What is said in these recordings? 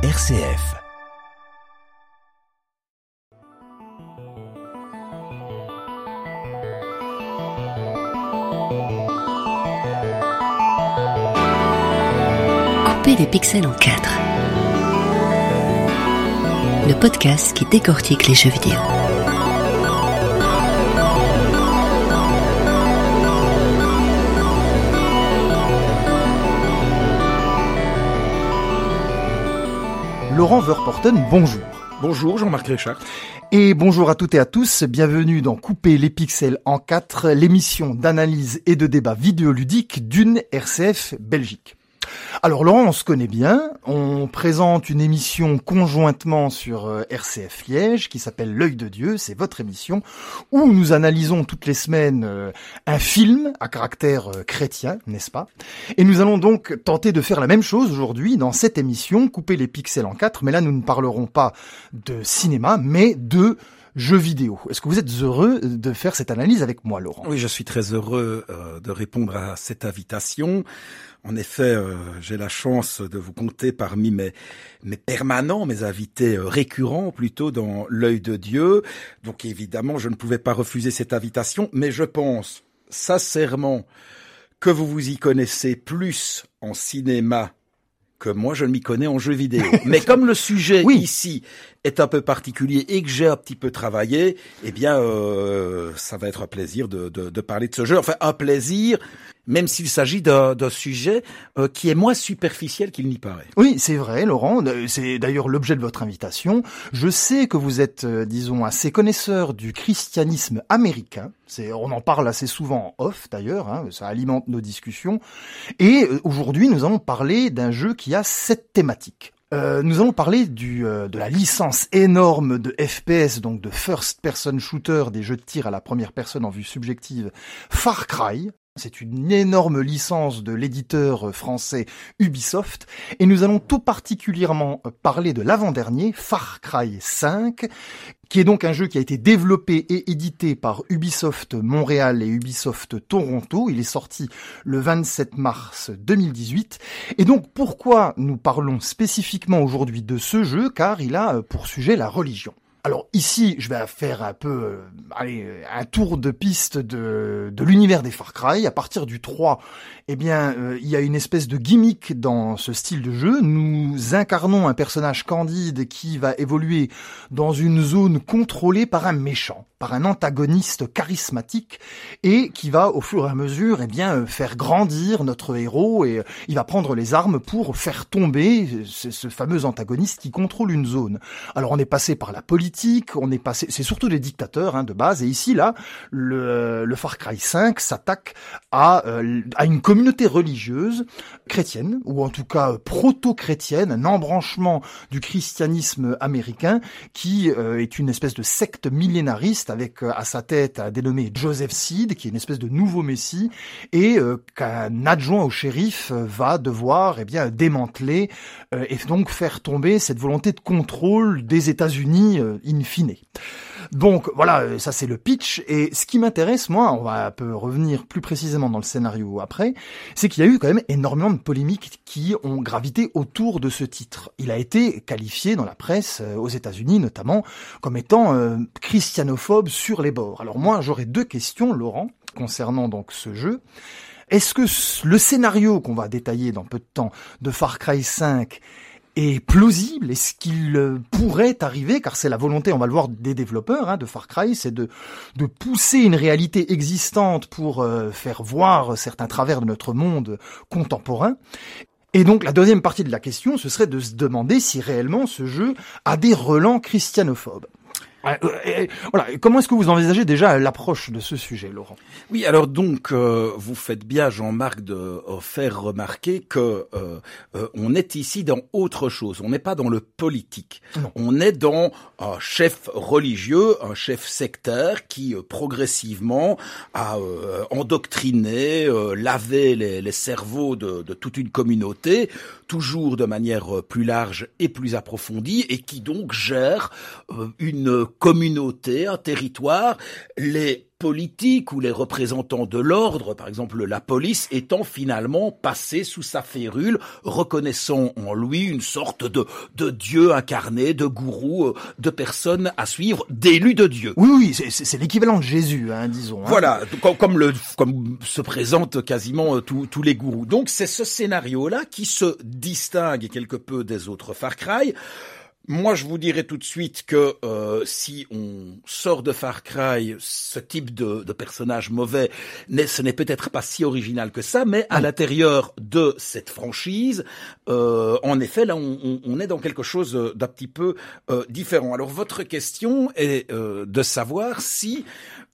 RCF. Couper les pixels en quatre. Le podcast qui décortique les jeux vidéo. Laurent Verporten, bonjour. Bonjour Jean-Marc Richard. Et bonjour à toutes et à tous, bienvenue dans Couper les pixels en quatre, l'émission d'analyse et de débat vidéoludique d'une RCF Belgique. Alors Laurent, on se connaît bien, on présente une émission conjointement sur euh, RCF Liège qui s'appelle L'œil de Dieu, c'est votre émission, où nous analysons toutes les semaines euh, un film à caractère euh, chrétien, n'est-ce pas? Et nous allons donc tenter de faire la même chose aujourd'hui dans cette émission, couper les pixels en quatre, mais là nous ne parlerons pas de cinéma, mais de jeux vidéo. Est-ce que vous êtes heureux de faire cette analyse avec moi, Laurent? Oui, je suis très heureux de répondre à cette invitation. En effet, euh, j'ai la chance de vous compter parmi mes, mes permanents, mes invités euh, récurrents plutôt dans l'œil de Dieu. Donc évidemment, je ne pouvais pas refuser cette invitation, mais je pense sincèrement que vous vous y connaissez plus en cinéma que moi je ne m'y connais en jeux vidéo. Mais comme le sujet ici est un peu particulier et que j'ai un petit peu travaillé, eh bien euh, ça va être un plaisir de, de, de, parler de ce jeu. Enfin un plaisir même s'il s'agit d'un sujet euh, qui est moins superficiel qu'il n'y paraît. Oui, c'est vrai, Laurent. Euh, c'est d'ailleurs l'objet de votre invitation. Je sais que vous êtes, euh, disons, assez connaisseur du christianisme américain. On en parle assez souvent en off, d'ailleurs. Hein, ça alimente nos discussions. Et aujourd'hui, nous allons parler d'un jeu qui a cette thématique. Euh, nous allons parler du, de la licence énorme de FPS, donc de first person shooter, des jeux de tir à la première personne en vue subjective, Far Cry, c'est une énorme licence de l'éditeur français Ubisoft et nous allons tout particulièrement parler de l'avant-dernier, Far Cry 5, qui est donc un jeu qui a été développé et édité par Ubisoft Montréal et Ubisoft Toronto. Il est sorti le 27 mars 2018. Et donc pourquoi nous parlons spécifiquement aujourd'hui de ce jeu? Car il a pour sujet la religion. Alors ici, je vais faire un peu euh, un tour de piste de, de l'univers des Far Cry. À partir du 3, eh bien, euh, il y a une espèce de gimmick dans ce style de jeu. Nous incarnons un personnage candide qui va évoluer dans une zone contrôlée par un méchant, par un antagoniste charismatique et qui va au fur et à mesure, eh bien, euh, faire grandir notre héros et il va prendre les armes pour faire tomber ce, ce fameux antagoniste qui contrôle une zone. Alors on est passé par la politique on est passé, c'est surtout des dictateurs hein, de base, et ici là, le, Far Cry 5 s'attaque à, euh, à une communauté religieuse chrétienne, ou en tout cas euh, proto-chrétienne, un embranchement du christianisme américain, qui euh, est une espèce de secte millénariste avec à sa tête un dénommé Joseph Seed, qui est une espèce de nouveau messie, et qu'un adjoint au shérif va devoir eh bien démanteler et donc faire tomber cette volonté de contrôle des États-Unis in fine. Donc voilà, ça c'est le pitch. Et ce qui m'intéresse, moi, on va un peu revenir plus précisément dans le scénario après, c'est qu'il y a eu quand même énormément de polémiques qui ont gravité autour de ce titre. Il a été qualifié dans la presse, euh, aux États-Unis notamment, comme étant euh, christianophobe sur les bords. Alors moi, j'aurais deux questions, Laurent, concernant donc ce jeu. Est-ce que le scénario qu'on va détailler dans peu de temps de Far Cry 5 est plausible Est-ce qu'il euh, pourrait arriver Car c'est la volonté, on va le voir, des développeurs hein, de Far Cry, c'est de, de pousser une réalité existante pour euh, faire voir certains travers de notre monde contemporain. Et donc la deuxième partie de la question, ce serait de se demander si réellement ce jeu a des relents christianophobes. Euh, voilà. Comment est-ce que vous envisagez déjà l'approche de ce sujet, Laurent? Oui, alors donc euh, vous faites bien, Jean-Marc, de euh, faire remarquer que on est ici dans autre chose. On n'est pas dans le politique. On est dans un chef religieux, un chef sectaire qui progressivement a endoctriné, lavé les, les cerveaux de, de toute une communauté, toujours de manière plus large et plus approfondie, et qui donc gère une communauté, un territoire, les politiques ou les représentants de l'ordre, par exemple la police, étant finalement passés sous sa férule, reconnaissant en lui une sorte de, de dieu incarné, de gourou, euh, de personne à suivre, d'élu de Dieu. Oui, oui, c'est l'équivalent de Jésus, hein, disons. Hein. Voilà, comme, le, comme se présentent quasiment euh, tous les gourous. Donc c'est ce scénario-là qui se distingue quelque peu des autres Far Cry. Moi, je vous dirais tout de suite que euh, si on sort de Far Cry ce type de, de personnage mauvais, ce n'est peut-être pas si original que ça, mais à l'intérieur de cette franchise, euh, en effet, là, on, on, est dans quelque chose d'un petit peu euh, différent. Alors, votre question est euh, de savoir si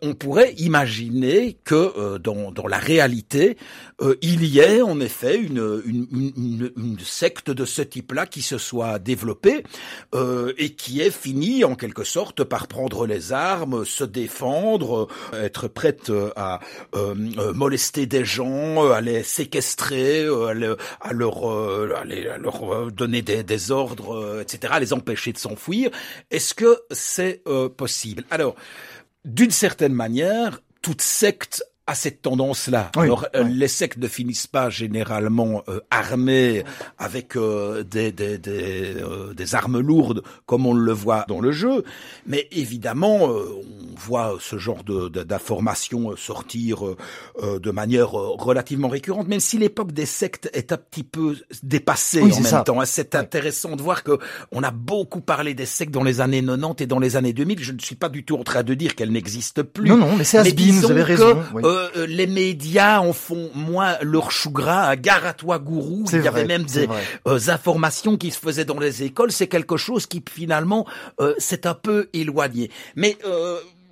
on pourrait imaginer que euh, dans, dans, la réalité, euh, il y ait en effet une, une, une, une secte de ce type-là qui se soit développée euh, et qui ait fini en quelque sorte par prendre les armes, se défendre, être prête à molester des gens, à les séquestrer, à, à, leur, à, leur donner des, des ordres, etc., à les empêcher de s'enfuir. Est-ce que c'est possible? Alors, d'une certaine manière, toute secte a cette tendance-là. Alors, euh, les sectes ne finissent pas généralement euh, armées avec euh, des, des, des, des, armes lourdes comme on le voit dans le jeu, mais évidemment, on voit ce genre d'informations sortir de manière relativement récurrente, même si l'époque des sectes est un petit peu dépassée en même temps. Hein. C'est intéressant de voir que on a beaucoup parlé des sectes dans les années 90 et dans les années 2000. Je ne suis pas du tout en train de dire qu'elles n'existent plus. Non, non, mais c'est vous avez raison. Euh, euh, les médias en font moins leur chou gras. Gare à toi, gourou. Il y avait même des euh, informations qui se faisaient dans les écoles. C'est quelque chose qui finalement s'est un peu éloigné. Mais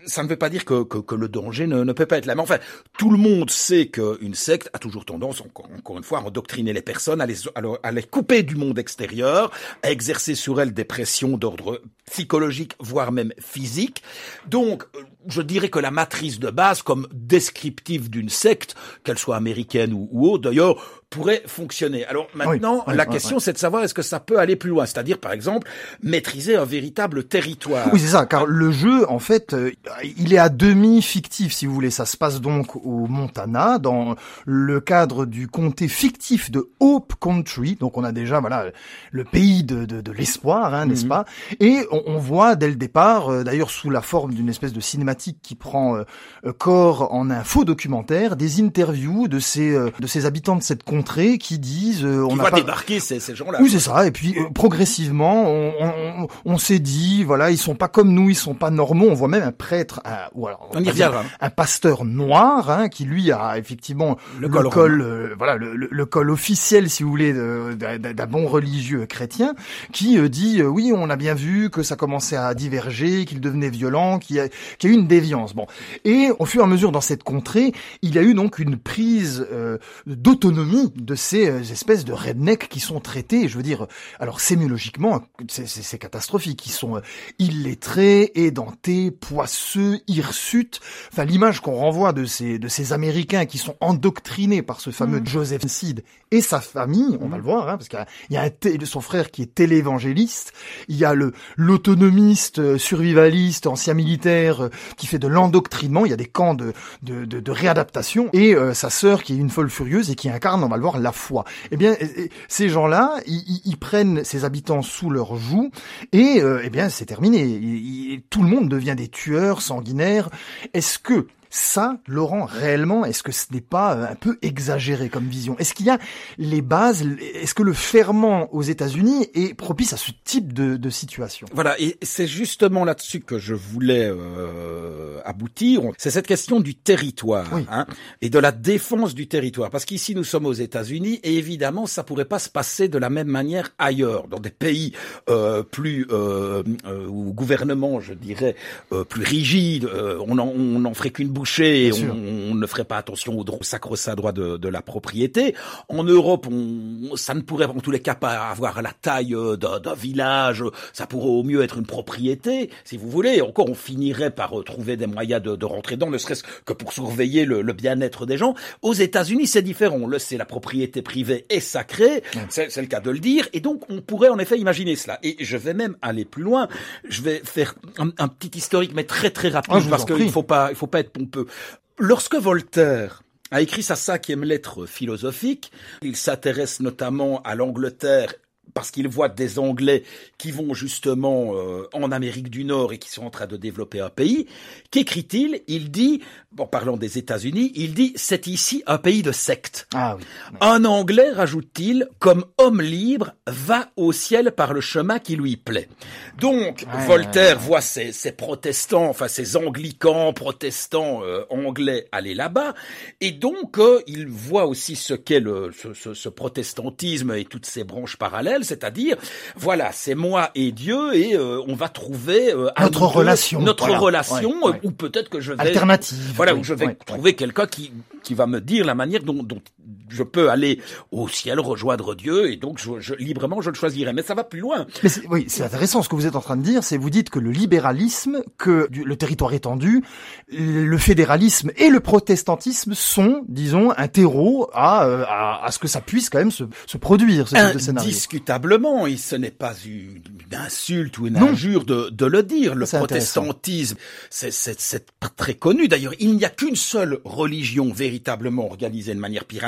ça ne veut pas dire que, que, que le danger ne, ne, peut pas être là. Mais enfin, tout le monde sait qu'une secte a toujours tendance, encore, une fois, à endoctriner les personnes, à les, à les couper du monde extérieur, à exercer sur elles des pressions d'ordre psychologique, voire même physique. Donc, je dirais que la matrice de base, comme descriptive d'une secte, qu'elle soit américaine ou, ou autre, d'ailleurs, pourrait fonctionner. Alors maintenant, la question c'est de savoir est-ce que ça peut aller plus loin, c'est-à-dire par exemple maîtriser un véritable territoire. Oui, c'est ça, car le jeu en fait, euh, il est à demi fictif si vous voulez. Ça se passe donc au Montana dans le cadre du comté fictif de Hope Country. Donc on a déjà voilà le pays de, de, de l'espoir, hein, n'est-ce mhm. pas? Et on, on, voit dès le départ, euh, d'ailleurs sous la forme d'une espèce de cinématique qui prend euh, corps en un faux documentaire, des interviews de ces de ces habitants de cette comté qui disent euh, on va débarquer ces, ces gens-là. Oui, c'est ça. Et puis euh, progressivement, on, on, on s'est dit voilà, ils sont pas comme nous, ils sont pas normaux. On voit même un prêtre, un, ou alors on y reviendra. un pasteur noir hein, qui lui a effectivement le, col, euh, voilà le, le, col officiel, si vous voulez, d'un bon religieux chrétien, qui dit oui, on a bien vu que ça commençait à diverger, qu'il devenait violent, qu'il y, a, y a eu une déviance. Bon, et au fur et à mesure dans cette contrée, il y a eu donc une prise d'autonomie de ces euh, espèces de rednecks qui sont traités, je veux dire, alors sémiologiquement, c'est catastrophique, ils sont euh, illettrés, édentés, poisseux, hirsutes, enfin l'image qu'on renvoie de ces, de ces Américains qui sont endoctrinés par ce fameux mm. Joseph Seed et sa famille, on va le voir, hein, parce qu'il y a, a son frère qui est télévangéliste, il y a le l'autonomiste, euh, survivaliste, ancien militaire, qui fait de l'endoctrinement, il y a des camps de, de, de, réadaptation, et sa sœur qui est une folle furieuse et qui incarne, on va la foi. Eh bien, ces gens-là, ils, prennent ces habitants sous leur joug et euh, eh bien, c'est terminé. tout le monde devient des tueurs sanguinaires. Est-ce que ça, Laurent, réellement, est-ce que ce n'est pas euh, un peu exagéré comme vision? Est-ce qu'il y a les bases Est-ce que le ferment aux États-Unis est propice à ce type de, de situation? Voilà, et c'est justement là-dessus que je voulais euh, aboutir. C'est cette question du territoire hein, et de la défense du territoire, parce qu'ici nous sommes aux États-Unis et évidemment ça pourrait pas se passer de la même manière ailleurs, dans des pays euh, plus euh, euh, ou gouvernements, je dirais, plus rigides. on en, on en ferait qu'une et on, ne ferait pas attention au, sacro-saint droit de, de, la propriété. En Europe, on, ça ne pourrait en tous les cas pas avoir la taille euh, d'un village. Ça pourrait au mieux être une propriété, si vous voulez. Encore, on finirait par euh, trouver des moyens de, de rentrer dedans, ne serait-ce que pour surveiller le, le bien-être des gens. Aux États-Unis, c'est différent. Là, c'est la propriété privée est sacrée. C'est le cas de le dire. Et donc, on pourrait en effet imaginer cela. Et je vais même aller plus loin. Je vais faire un, un petit historique, mais très très rapide, ah, parce qu'il faut pas, il faut pas être pompeux. Lorsque Voltaire a écrit sa cinquième lettre philosophique. Il s'intéresse notamment à l'Angleterre parce qu'il voit des Anglais qui vont justement euh, en Amérique du Nord et qui sont en train de développer un pays. Qu'écrit-il? Il dit, en parlant des États-Unis, il dit c'est ici un pays de sectes. Ah oui. Un Anglais, rajoute-t-il, comme homme libre, va au ciel par le chemin qui lui plaît. Donc Voltaire voit ces, ces, protestants, enfin ces anglicans protestants euh, anglais aller là-bas, et donc euh, il voit aussi ce qu'est le ce, ce, ce protestantisme et toutes ses branches parallèles c'est-à-dire, voilà, c'est moi et Dieu, et euh, on va trouver euh, notre relation, notre relation, ou peut-être que je vais alternative, voilà, où je vais trouver quelqu'un qui qui va me dire la manière dont, dont je peux aller au ciel rejoindre Dieu et donc je, librement je le choisirai. Mais ça va plus loin. Mais oui, c'est intéressant ce que vous êtes en train de dire. C'est vous dites que le libéralisme, que le territoire étendu, le fédéralisme et le protestantisme sont, disons, un terreau à, euh, à, à ce que ça puisse quand même se, se produire ce type de scénario. Indiscutablement, et ce n'est pas une, insulte ou une injure de, de, le dire. Le protestantisme, c'est très connu. D'ailleurs, il n'y a qu'une seule religion véritablement organisée de manière pyramidale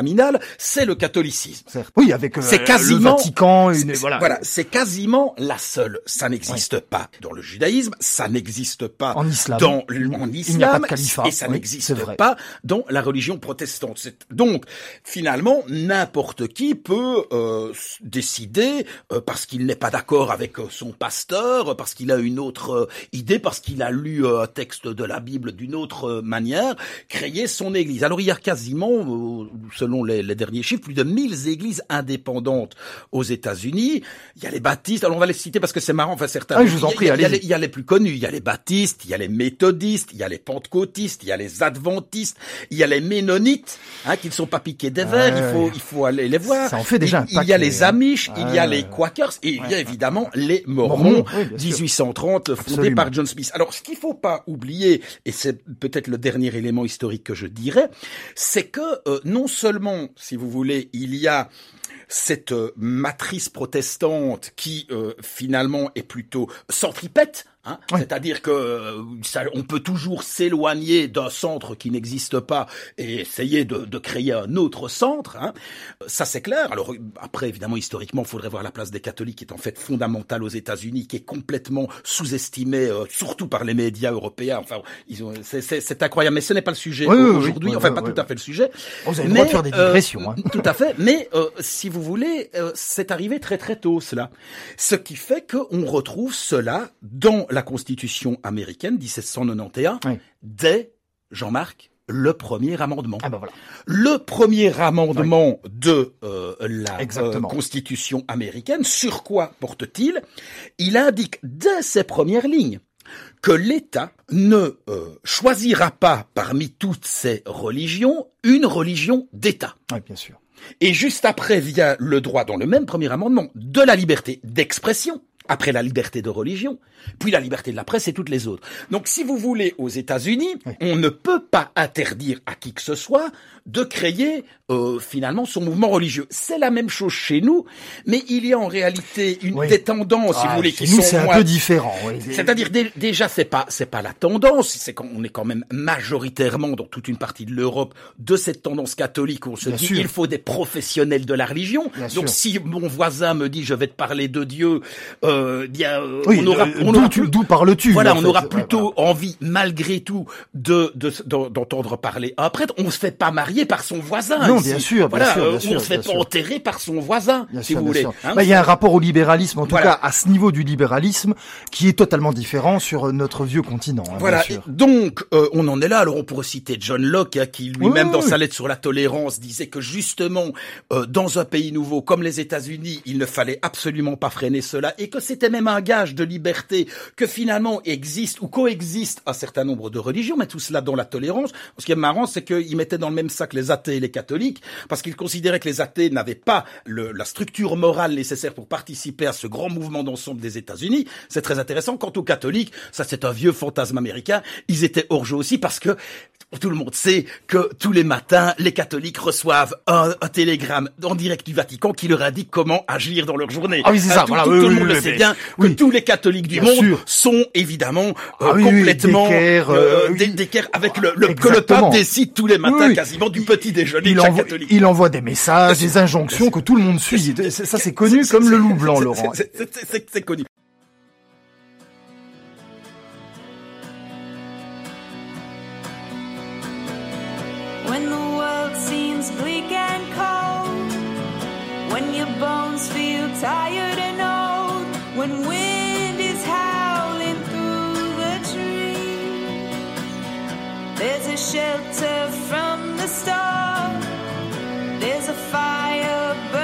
c'est le catholicisme. Oui, avec euh, c'est quasiment, le Vatican. voilà, c'est quasiment la seule. Ça n'existe pas dans le judaïsme, ça n'existe pas en islam. dans en islam, et ça n'existe pas dans la religion protestante. Donc, finalement, n'importe qui peut euh, décider euh, parce qu'il n'est pas d'accord avec son pasteur, parce qu'il a une autre idée, parce qu'il a lu un texte de la Bible d'une autre manière, créer son église. Alors, il y a quasiment, selon les les, derniers chiffres, plus de 1000 églises indépendantes aux États-Unis. Il y a les baptistes, alors on va les citer parce que c'est marrant, enfin certains. Ah, je vous en prie, il, y a, il, y a les, plus connus, il y a les baptistes, il y a les méthodistes, il y a les pentecôtistes, il y a les adventistes, il y a les ménonites, hein, qui ne sont pas piqués des verres, il faut, il faut aller les voir. Ça en fait déjà il, il y a les Amish, il y a les Quakers, et il y a évidemment les Mormons, 1830, fondés par John Smith. Alors, ce qu'il faut pas oublier, et c'est peut-être le dernier élément historique que je dirais, c'est que euh, non seulement si vous voulez, il y a cette euh, matrice protestante qui euh, finalement est plutôt centripète Hein C'est-à-dire que euh, ça, on peut toujours s'éloigner d'un centre qui n'existe pas et essayer de, de, créer un autre centre. Hein. Ça c'est clair. Alors après, évidemment, historiquement, il faudrait voir la place des catholiques qui est en fait fondamentale aux États-Unis, qui est complètement sous-estimée, euh, surtout par les médias européens. Enfin, ils ont, c'est, incroyable. Mais ce n'est pas le sujet aujourd'hui. enfin, pas tout à fait le sujet. Vous avez le droit de faire des digressions. Hein. Tout à fait. Mais si vous voulez, c'est arrivé très très tôt cela, ce qui fait qu'on retrouve cela dans la Constitution américaine 1791 dès, Jean-Marc, le premier amendement. Ah ben voilà. Le premier amendement de euh, la euh, Constitution américaine, sur quoi porte-t-il? Il indique dès ses premières lignes que l'État ne euh, choisira pas parmi toutes ces religions une religion d'État. Oui, bien sûr. Et juste après vient le droit, dans le même premier amendement, de la liberté d'expression, après la liberté de religion, puis la liberté de la presse et toutes les autres. Donc si vous voulez, aux États-Unis, on ne peut pas interdire à qui que ce soit de créer euh, finalement son mouvement religieux. C'est la même chose chez nous, mais il y a en réalité une des tendances, si vous voulez, qui nous, sont c'est un peu différent. C'est-à-dire déjà c'est pas c'est pas la tendance, c'est qu'on est quand même majoritairement dans toute une partie de l'Europe de cette tendance catholique où on se dit il faut des professionnels de la religion. Donc si mon voisin me dit je vais te parler de Dieu, euh, bien euh, on aura on d'où parles-tu Voilà, on aura plutôt envie malgré tout de d'entendre parler un prêtre. On se fait pas marier par son voisin. Non, bien sûr, bien sûr, bien sûr, on se fait pas enterrer par son voisin, si vous voulez. Hein. Bah, il y a un rapport au libéralisme, en tout cas à ce niveau du libéralisme, qui est totalement différent sur notre vieux continent. Hein, voilà. donc, euh, on en est là. Alors, on pourrait citer John Locke, hein, qui lui-même, dans sa lettre sur la tolérance, disait que justement, euh, dans un pays nouveau comme les États-Unis, il ne fallait absolument pas freiner cela, et que c'était même un gage de liberté que finalement existe ou coexiste un certain nombre de religions, mais tout cela dans la tolérance. Ce qui est marrant, c'est qu'ils mettaient dans le même sac les athées et les catholiques, parce qu'ils considéraient que les athées n'avaient pas le, la structure morale nécessaire pour participer à ce grand mouvement d'ensemble des États-Unis. C'est très intéressant. Quant aux catholiques, ça c'est un vieux fantasme américain, ils étaient hors jeu aussi parce que tout le monde sait que tous les matins, les catholiques reçoivent un, un télégramme en direct du Vatican qui leur indique comment agir dans leur journée. Ah oui, c'est ça. Tout, voilà, tout- oui, tout le monde oui, le sait bien oui. que tous les catholiques du Bien monde sûr. sont évidemment euh, Ah oui, oui, complètement d'équerre, euh, euh, avec le, le que le pape décide tous les matins Oui, oui. quasiment du petit déjeuner Il de chaque envoie, catholique. il envoie des messages, des injonctions que tout le monde suit. Ça, c'est connu comme le loup blanc, Laurent. c'est- connu. When the world seems bleak and cold, when your bones feel tired and old, when wind is howling through the trees, there's a shelter from the storm. There's a fire burning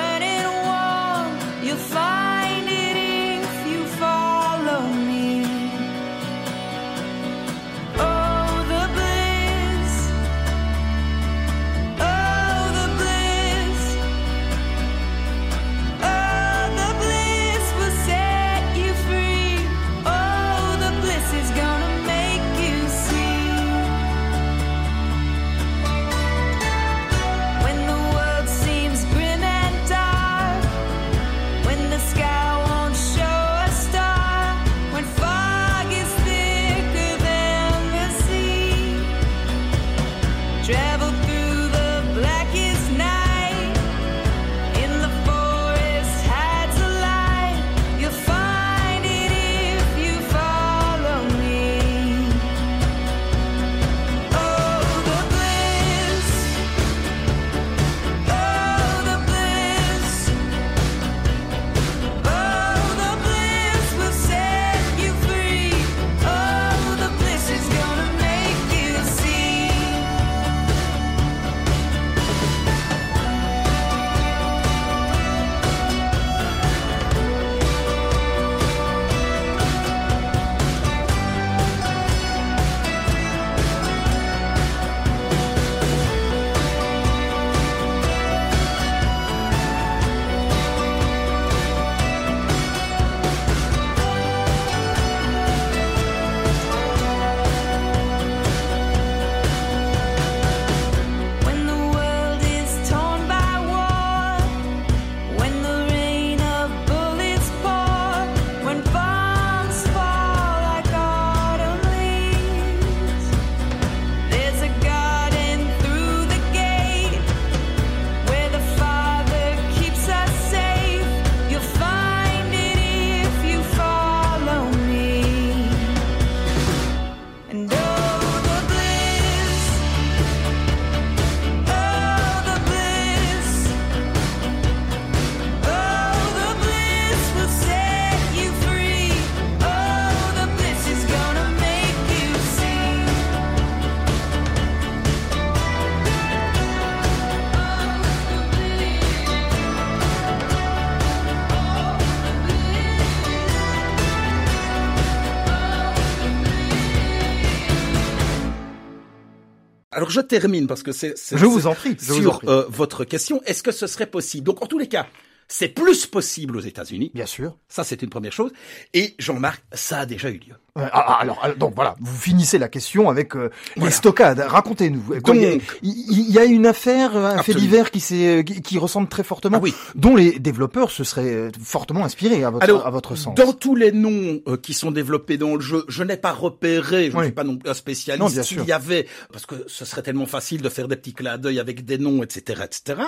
Alors je termine parce que c'est Je vous c'est- en prie, je vous en sur prie. euh, votre question. Est-ce que ce serait possible? Donc en tous les cas, c'est plus possible aux États-Unis. Bien sûr. Ça c'est une première chose. Et Jean-Marc, ça a déjà eu lieu. Euh, ah, ah, alors, donc voilà, vous finissez la question avec euh, les stockades. Racontez-nous. Il y a- Donc- il il y, a une affaire, un fait divers qui, s'est, qui, qui ressemble très fortement, Ah oui. dont les développeurs se seraient euh, fortement inspirés à votre, Alors, à votre sens. dans tous les noms euh, qui sont développés dans le jeu, je n'ai pas repéré, je ne suis pas non plus un spécialiste, Non, bien s'il sûr. y avait, parce que ce serait tellement facile de faire des petits clins d'œil avec des noms, etc., etc.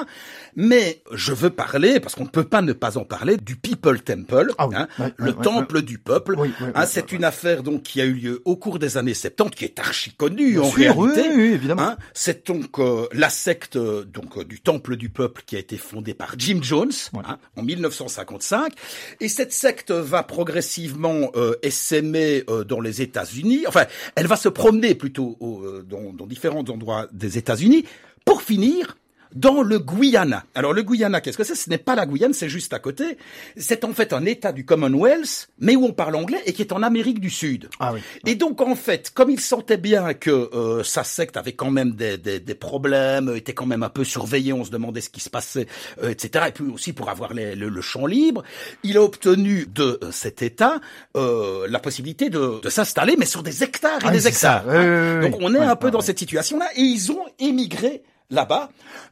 Mais je veux parler, parce qu'on ne peut pas ne pas en parler, du People Temple, Ah oui. hein, le temple du peuple. Hein, c'est une affaire donc qui a eu lieu au cours des années 70, qui est archi connue Bien en sûr, réalité. oui, évidemment. Hein, c'est donc euh, la secte euh, donc euh, du Temple du Peuple qui a été fondée par Jim Jones hein, en 1955 et cette secte va progressivement euh, essaimer euh, dans les États-Unis. Enfin, elle va se promener plutôt au- euh, dans, dans différents endroits des États-Unis pour finir dans le Guyana. Alors le Guyana, qu'est-ce que c'est? Ce n'est pas la Guyane, c'est juste à côté. C'est en fait un État du Commonwealth, mais où on parle anglais et qui est en Amérique du Sud. Ah oui. Et donc en fait, comme il sentait bien que euh, sa secte avait quand même des, des, des, problèmes, était quand même un peu surveillé, on se demandait ce qui se passait, euh, etc. Et puis aussi pour avoir les, le, le, champ libre, il a obtenu de euh, cet État euh, la possibilité de, de s'installer, mais sur des hectares et Ah, des hectares. ça. Ouais, donc on est un peu dans cette situation-là, et ils ont émigré là-bas.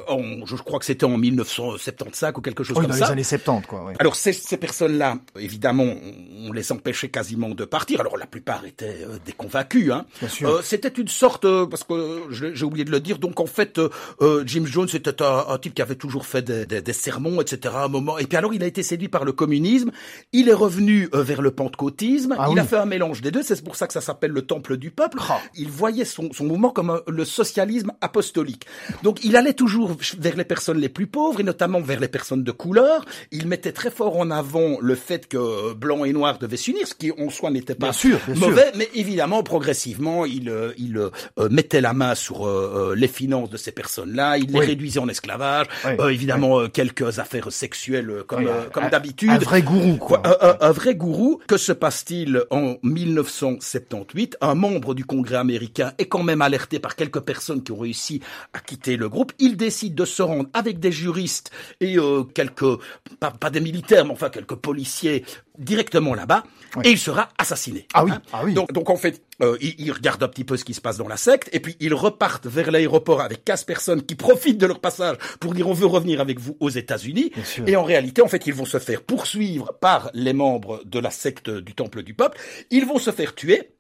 Je crois que c'était en 1975 ou quelque chose Oui, comme dans ça. les années 70, quoi. ouais. Alors ces, ces personnes-là, évidemment, on- les empêchait quasiment de partir. Alors la plupart étaient euh, des convaincus. Hein. Bien sûr. Euh, c'était une sorte, euh, parce que euh, j'ai oublié de le dire, donc en fait, euh, euh, Jim Jones était un, un type qui avait toujours fait des, des- des sermons, etc. À un moment. Et puis alors il a été séduit par le communisme. Il est revenu euh, vers le pentecôtisme. Ah il oui. a fait un mélange des deux. C'est pour ça que ça s'appelle le Temple du peuple. Ah. Il voyait son, son mouvement comme un- le socialisme apostolique. Donc il allait toujours vers les personnes les plus pauvres et notamment vers les personnes de couleur. Il mettait très fort en avant le fait que euh, blanc et noir devaient s'unir, ce qui en soi n'était pas Bien sûr, bien sûr. mauvais, mais évidemment progressivement il euh, il euh, mettait la main sur euh, euh, les finances de ces personnes-là, il les réduisait en esclavage, Oui. Euh, évidemment euh, quelques affaires sexuelles euh, comme euh, comme d'habitude. Un vrai gourou, quoi. Un vrai gourou. Que se passe-t-il en 1978 Un membre du Congrès américain est quand même alerté par quelques personnes qui ont réussi à quitter le groupe. Il décide de se rendre avec des juristes et euh, quelques, pas, pas des militaires, mais enfin quelques policiers directement là-bas, Oui. et il sera assassiné. Ah oui, Hein ah oui. Donc, donc en fait, euh, il, il regarde un petit peu ce qui se passe dans la secte, et puis ils repartent vers l'aéroport avec 15 personnes qui profitent de leur passage pour dire on veut revenir avec vous aux États-Unis. Et en réalité, en fait, ils vont se faire poursuivre par les membres de la secte du Temple du Peuple. Ils vont se faire tuer.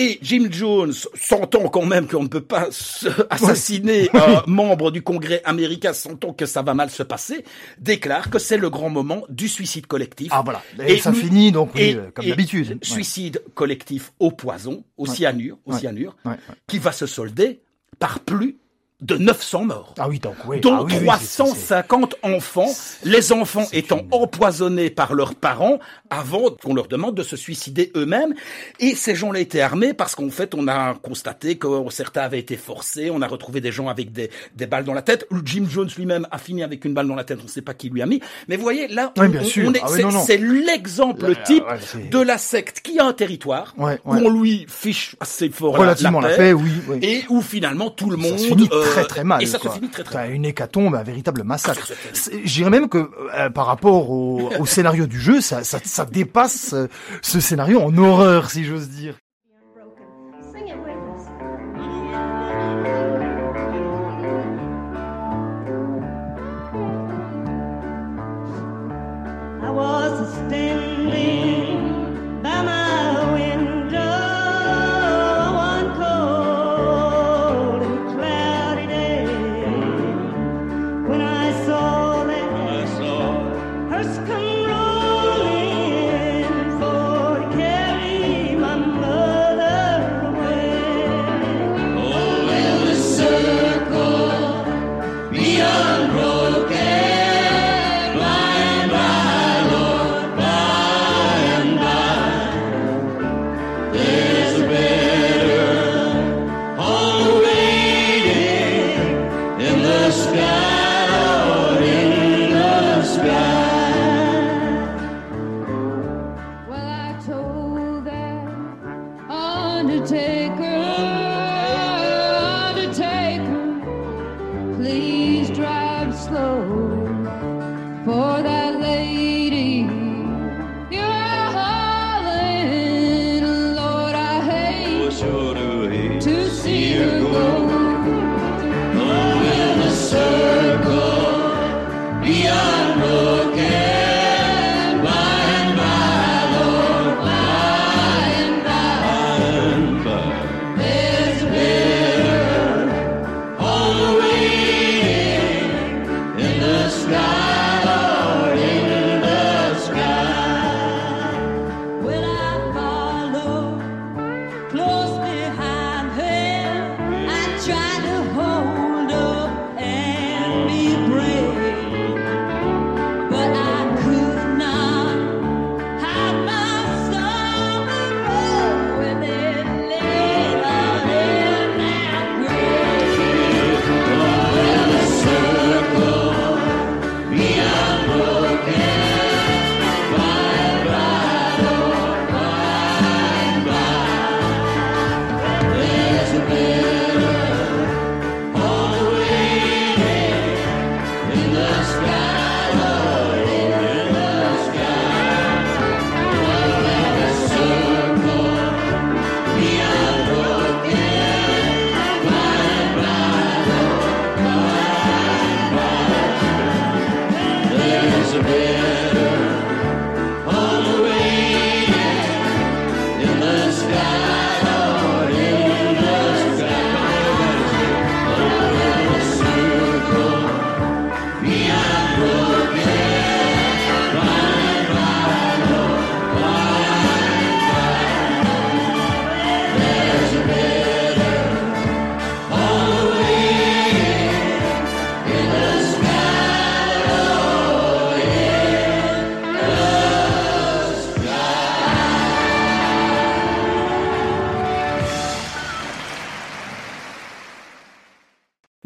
Et Jim Jones, sentant quand même qu'on ne peut pas se- assassiner un membre du Congrès américain, sentant que ça va mal se passer, déclare que c'est le grand moment du suicide collectif. Ah voilà. Et, ça nous- finit donc oui, et- euh, comme d'habitude. Ouais. Suicide collectif au poison, au Ouais. cyanure, au Ouais. cyanure, qui va se solder par plus de 900 morts Ah oui, donc oui. dont ah oui, oui, c'est- c'est- 350 enfants, les enfants étant une- empoisonnés par leurs parents avant qu'on leur demande de se suicider eux-mêmes. Et ces gens-là étaient armés parce qu'en fait, on a constaté que certains avaient été forcés, on a retrouvé des gens avec des, des balles dans la tête. Jim Jones lui-même a fini avec une balle dans la tête, on ne sait pas qui lui a mis. Mais vous voyez, là, on, est, Ah c'est, l'exemple type ouais, de la secte qui a un territoire, Ouais, où on lui fiche assez fort la- Relativement la, la paix, paix, oui, oui. et où finalement tout le monde... euh, très très mal. Et ça quoi. se finit très très T'as mal. une hécatombe, un véritable massacre. Dirais même que euh, par rapport au, au scénario du jeu, ça, ça, ça dépasse euh, ce scénario en horreur, si j'ose dire.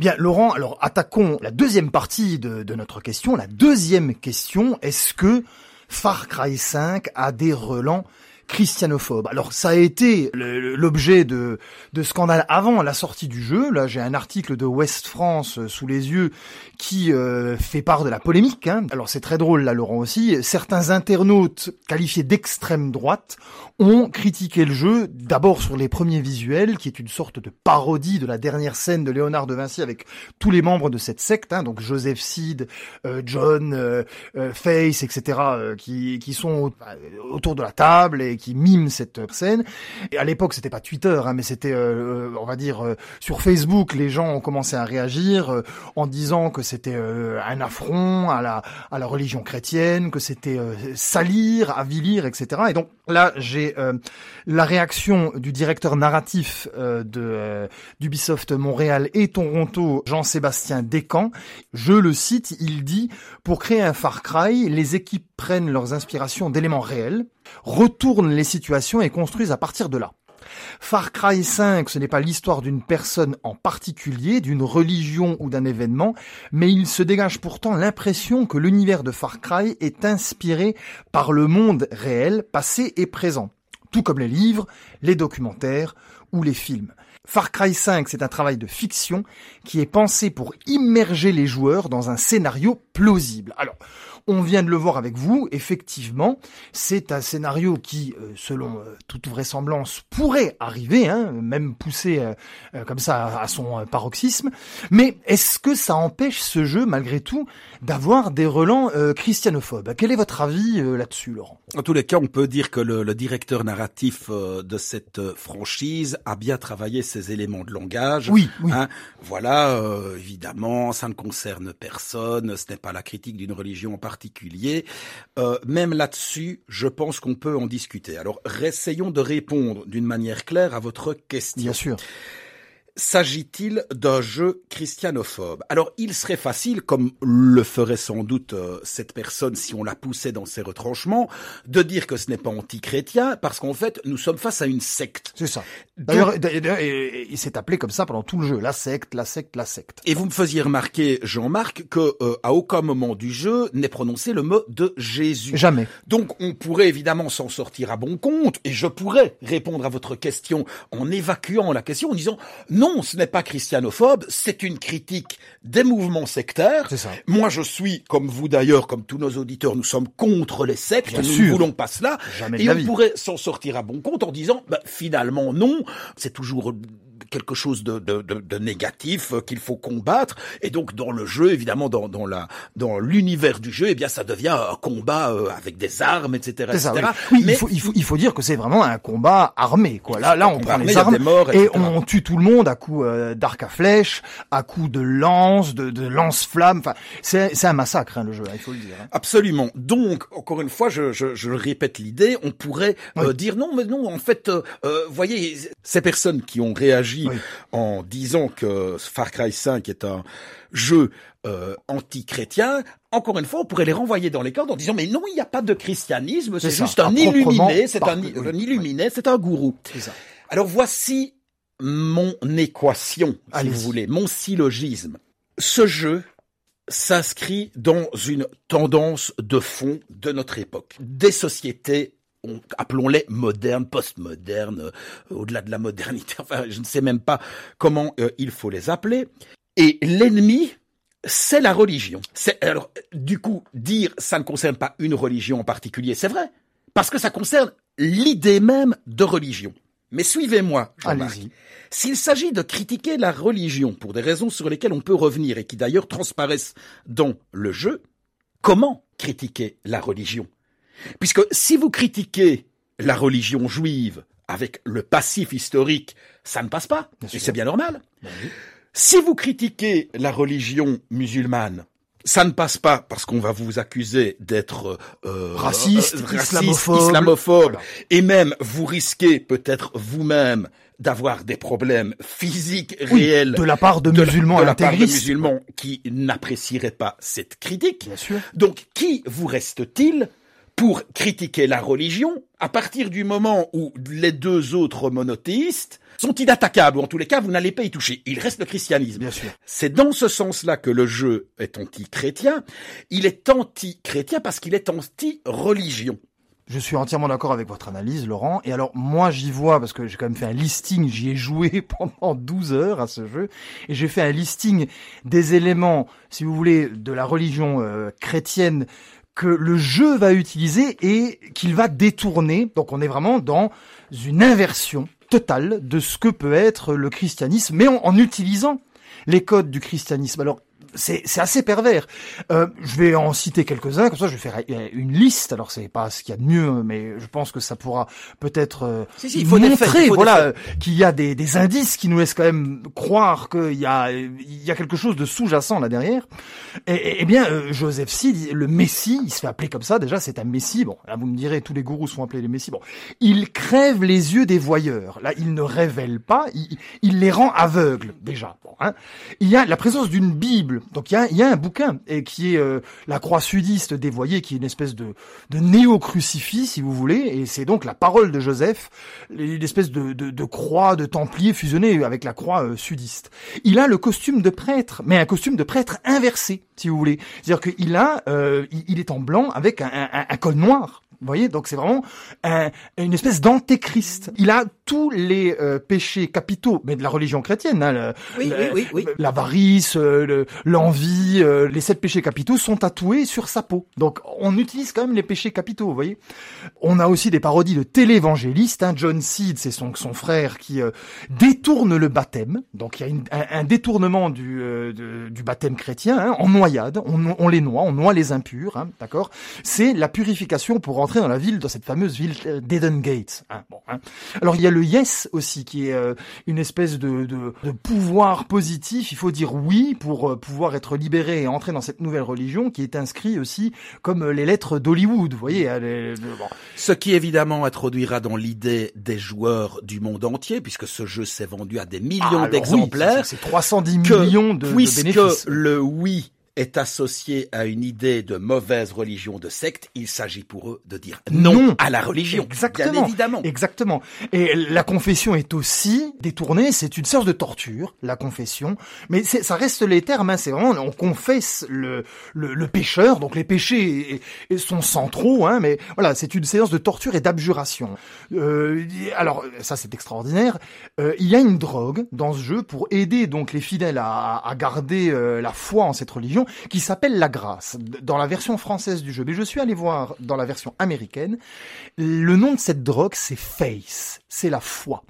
Bien, Laurent, alors attaquons la deuxième partie de, de notre question. La deuxième question, est-ce que Far Cry 5 a des relents christianophobe. Alors ça a été l'objet de, de scandales avant la sortie du jeu. Là j'ai un article de West France euh, sous les yeux qui euh, fait part de la polémique. hein. Alors c'est très drôle là Laurent aussi. Certains internautes qualifiés d'extrême droite ont critiqué le jeu d'abord sur les premiers visuels qui est une sorte de parodie de la dernière scène de Léonard de Vinci avec tous les membres de cette secte, hein, donc Joseph Seed, euh, John, euh, euh, Face, etc., euh, qui, qui sont euh, autour de la table et qui miment cette scène. Et à l'époque, c'était pas Twitter, hein, mais c'était, euh, on va dire, euh, sur Facebook, les gens ont commencé à réagir euh, en disant que c'était euh, un affront à la, à la religion chrétienne, que c'était euh, salir, avilir, etc. Et donc là, j'ai euh, la réaction du directeur narratif euh, de euh, d'Ubisoft Montréal et Toronto, Jean-Sébastien Descamps. Je le cite, il dit pour créer un Far Cry, les équipes prennent leurs inspirations d'éléments réels, retournent les situations et construisent à partir de là. Far Cry 5, ce n'est pas l'histoire d'une personne en particulier, d'une religion ou d'un événement, mais il se dégage pourtant l'impression que l'univers de Far Cry est inspiré par le monde réel, passé et présent, tout comme les livres, les documentaires ou les films. Far Cry 5, c'est un travail de fiction qui est pensé pour immerger les joueurs dans un scénario plausible. Alors, on vient de le voir avec vous, effectivement, c'est un scénario qui, euh, selon euh, toute vraisemblance, pourrait arriver, hein, même poussé euh, comme ça à, son paroxysme. Mais est-ce que ça empêche ce jeu, malgré tout, d'avoir des relents euh, christianophobes? Quel est votre avis euh, là-dessus, Laurent? En tous les cas, on peut dire que le, le directeur narratif de cette franchise a bien travaillé ses éléments de langage. Oui, oui. Hein, voilà, évidemment, ça ne concerne personne, ce n'est pas la critique d'une religion en particulier. Euh, même là-dessus, je pense qu'on peut en discuter. Alors, essayons de répondre d'une manière claire à votre question. Bien sûr. S'agit-il d'un jeu christianophobe? Alors, il serait facile, comme le ferait sans doute euh, cette personne si on la poussait dans ses retranchements, de dire que ce n'est pas anti-chrétien, parce qu'en fait, nous sommes face à une secte. C'est ça. D'ailleurs, il s'est appelé comme ça pendant tout le jeu. La secte, la secte, la secte. Et vous me faisiez remarquer, Jean-Marc, que euh, à aucun moment du jeu n'est prononcé le mot de Jésus. Jamais. Donc on pourrait évidemment s'en sortir à bon compte, et je pourrais répondre à votre question en évacuant la question, en disant non, ce n'est pas christianophobe, c'est une critique des mouvements sectaires. C'est ça. Moi je suis, comme vous d'ailleurs, comme tous nos auditeurs, nous sommes contre les sectes, Bien nous sûr. ne voulons pas cela, Jamais et on pourrait s'en sortir à bon compte en disant bah, finalement non, c'est toujours quelque chose de, de, de, de négatif euh, qu'il faut combattre et donc dans le jeu évidemment dans, dans la dans l'univers du jeu eh bien ça devient un combat euh, avec des armes etc ça, etc oui. Oui, mais il, faut, il, faut, il faut dire que c'est vraiment un combat armé. Quoi. Là, là, on prend armé, les armes des morts, et on tue tout le monde à coups euh, d'arc à flèche, à coups de lance, de, de lance-flamme. Enfin, c'est c'est un massacre, hein, le jeu, hein, il faut le dire. hein. Absolument. Donc, encore une fois, je, je, je répète l'idée, on pourrait euh, dire non, mais non, en fait, euh, voyez, ces personnes qui ont réagi Oui. en disant que Far Cry 5 est un jeu euh, anti-chrétien, encore une fois, on pourrait les renvoyer dans les cordes en disant mais non, il n'y a pas de christianisme, c'est juste un illuminé, c'est un, oui. illuminé, c'est un gourou. Ça. Alors voici mon équation, si vous voulez, mon syllogisme. Ce jeu s'inscrit dans une tendance de fond de notre époque. Des sociétés, appelons-les modernes, postmodernes, euh, au-delà de la modernité, enfin je ne sais même pas comment euh, il faut les appeler. Et l'ennemi, c'est la religion. C'est alors du coup dire ça ne concerne pas une religion en particulier, c'est vrai, parce que ça concerne l'idée même de religion. Mais suivez-moi, Jean-Marc. S'il s'agit de critiquer la religion pour des raisons sur lesquelles on peut revenir et qui d'ailleurs transparaissent dans le jeu, comment critiquer la religion? Puisque si vous critiquez la religion juive avec le passif historique, ça ne passe pas. Bien Et c'est bien normal. Ben oui. Si vous critiquez la religion musulmane, ça ne passe pas parce qu'on va vous accuser d'être euh, Raciste, euh, islamophobe. islamophobe, Voilà. et même vous risquez peut-être vous-même d'avoir des problèmes physiques Oui, réels de la part de, musulmans de la part de intégristes. musulmans qui n'apprécieraient pas cette critique. Bien sûr. Donc, qui vous reste-t-il pour critiquer la religion à partir du moment où les deux autres monothéistes sont inattaquables, ou en tous les cas, vous n'allez pas y toucher. Il reste le christianisme. Bien sûr. C'est dans ce sens-là que le jeu est anti-chrétien. Il est anti-chrétien parce qu'il est anti-religion. Je suis entièrement d'accord avec votre analyse, Laurent. Et alors, moi, j'y vois, parce que j'ai quand même fait un listing, j'y ai joué pendant 12 heures à ce jeu, et j'ai fait un listing des éléments, si vous voulez, de la religion euh, chrétienne que le jeu va utiliser et qu'il va détourner. Donc, on est vraiment dans une inversion totale de ce que peut être le christianisme, mais en, utilisant les codes du christianisme. Alors, c'est c'est assez pervers. Euh, je vais en citer quelques-uns, comme ça je vais faire une liste. Alors c'est pas ce qu'il y a de mieux, mais je pense que ça pourra peut-être euh, Si, montrer, voilà, euh, qu'il y a des, des indices qui nous laissent quand même croire qu'il y a il y a quelque chose de sous-jacent là derrière. Et, eh bien euh, Joseph Seed, le Messie, il se fait appeler comme ça. Déjà c'est un Messie. Bon, là vous me direz tous les gourous sont appelés les Messies. Bon, il crève les yeux des voyeurs. Là il ne révèle pas, il, il les rend aveugles déjà. Bon, hein. Il y a la présence d'une Bible. Donc il y a, y a un bouquin et qui est euh, la croix sudiste dévoyée, qui est une espèce de, de néo-crucifix, si vous voulez, et c'est donc la parole de Joseph, une espèce de, de, de croix de templier fusionnée avec la croix euh, sudiste. Il a le costume de prêtre, mais un costume de prêtre inversé, si vous voulez. C'est-à-dire qu'il a, euh, il, il est en blanc avec un, un, un col noir. Vous voyez, donc c'est vraiment un- une espèce d'antéchrist. Il a tous les euh, péchés capitaux, mais de la religion chrétienne, hein, le- Oui, le- oui, oui, oui. l'avarice, euh, le- l'envie, euh, les sept péchés capitaux sont tatoués sur sa peau. Donc on utilise quand même les péchés capitaux, vous voyez. On a aussi des parodies de télévangélistes. Hein. John Seed, c'est son, son frère qui euh, détourne le baptême. Donc il y a une- un, un détournement du, euh, de- du baptême chrétien hein, en noyade. On, on les noie, on noie les impurs, hein, d'accord. C'est la purification pour rentrer dans la ville, dans cette fameuse ville euh, d'Eden Gates. hein. Bon, hein. Alors il y a le yes aussi, qui est euh, une espèce de, de, de pouvoir positif. Il faut dire oui pour euh, pouvoir être libéré et entrer dans cette nouvelle religion, qui est inscrit aussi comme les lettres d'Hollywood. Vous voyez, hein, les- bon. Ce qui évidemment introduira dans l'idée des joueurs du monde entier, puisque ce jeu s'est vendu à des Ah, millions oui, d'exemplaires, c'est c'est 310 que millions de, de puisque bénéfices. le oui est associé à une idée de mauvaise religion de secte, il s'agit pour eux de dire non, Non. à la religion. Exactement. Bien évidemment. Exactement. Et la confession est aussi détournée. C'est une sorte de torture, la confession. Mais ça reste les termes. Hein, c'est vraiment, on confesse le, le, le pécheur. Donc les péchés sont centraux. Hein, mais voilà, c'est une séance de torture et d'abjuration. Euh, alors ça, c'est extraordinaire. Euh, il y a une drogue dans ce jeu pour aider donc les fidèles à, à garder euh, la foi en cette religion, qui s'appelle la grâce. Dans la version française du jeu, mais je suis allé voir dans la version américaine. Le nom de cette drogue, c'est Face. C'est la foi,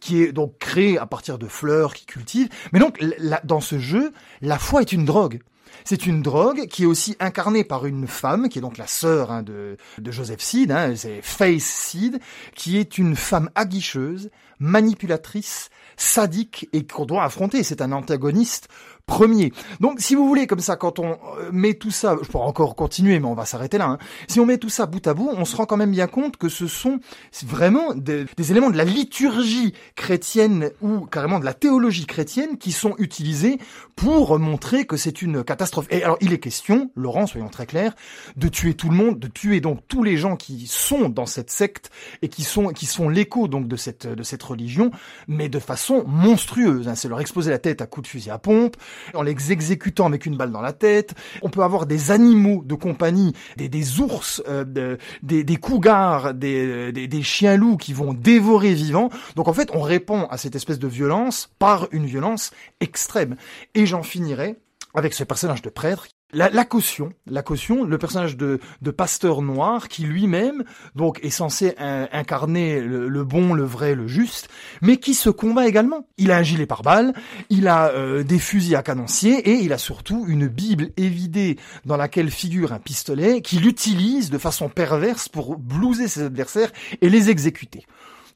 qui est donc créée à partir de fleurs qui cultivent. Mais donc, dans ce jeu, la foi est une drogue. C'est une drogue qui est aussi incarnée par une femme, qui est donc la sœur hein, de, Joseph Seed, hein, c'est Face Seed, qui est une femme aguicheuse, manipulatrice, sadique et qu'on doit affronter. C'est un antagoniste premier. Donc, si vous voulez, comme ça, quand on euh, met tout ça, je pourrais encore continuer, mais on va s'arrêter là. hein. Si on met tout ça bout à bout, on se rend quand même bien compte que ce sont vraiment des, éléments de la liturgie chrétienne ou carrément de la théologie chrétienne qui sont utilisés pour montrer que c'est une catastrophe. Et alors, il est question, Laurent, soyons très clairs, de tuer tout le monde, de tuer donc tous les gens qui sont dans cette secte et qui sont qui sont l'écho donc de cette de cette religion, mais de façon monstrueuse. hein. C'est leur exposer la tête à coups de fusil à pompe, en les exécutant avec une balle dans la tête. On peut avoir des animaux de compagnie, des, des ours, euh, de- des, des cougars, des, des, des chiens loups qui vont dévorer vivants. Donc en fait, on répond à cette espèce de violence par une violence extrême. Et j'en finirai avec ce personnage de prêtre. La, caution, la caution, le personnage de, pasteur noir qui lui-même donc est censé incarner le, bon, le vrai, le juste, mais qui se combat également. Il a un gilet pare-balles, il a euh, des fusils à canoncier et il a surtout une Bible évidée dans laquelle figure un pistolet qu'il utilise de façon perverse pour blouser ses adversaires et les exécuter.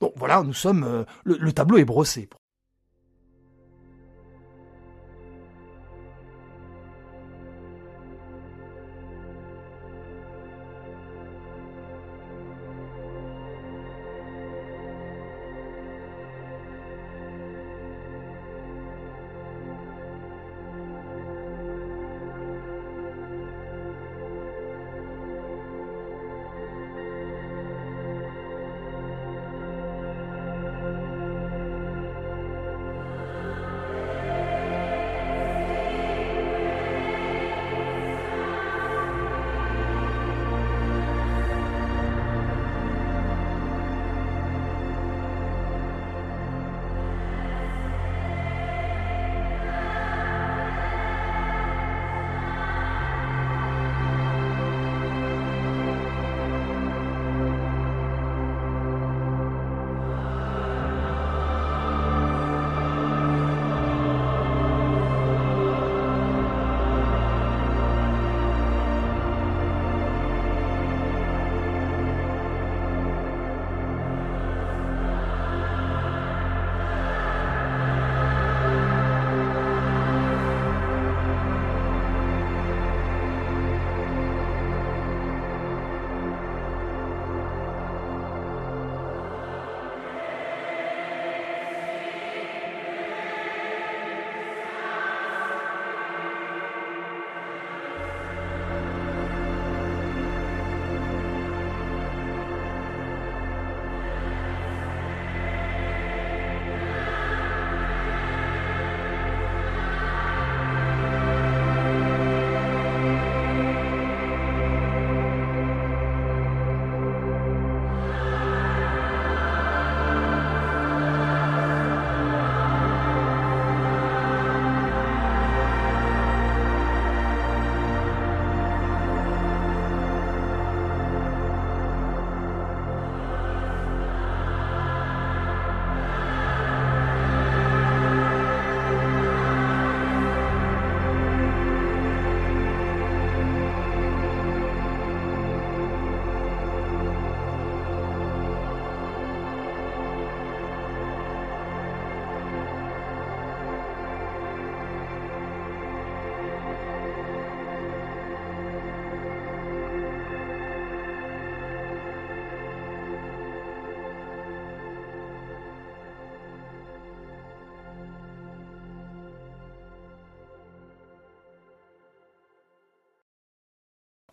Donc voilà, nous sommes euh, le tableau est brossé.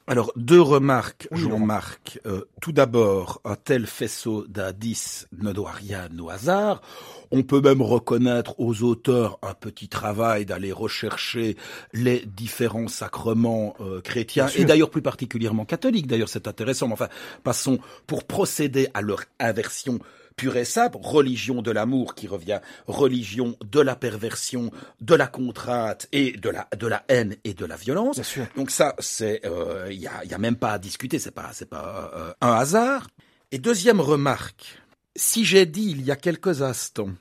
Alors, deux remarques, Oui, Jean-Marc. Euh, tout d'abord, un tel faisceau d'indices ne doit rien au hasard. On peut même reconnaître aux auteurs un petit travail d'aller rechercher les différents sacrements euh, chrétiens, et d'ailleurs plus particulièrement catholiques. D'ailleurs, c'est intéressant. Mais enfin, passons pour procéder à leur inversion pure et simple, religion de l'amour qui revient religion de la perversion, de la contrainte et de la de la haine et de la violence. Bien sûr. Donc ça, c'est il y, a, y a même pas à discuter, c'est pas c'est pas euh, un hasard. Et deuxième remarque, si j'ai dit il y a quelques instants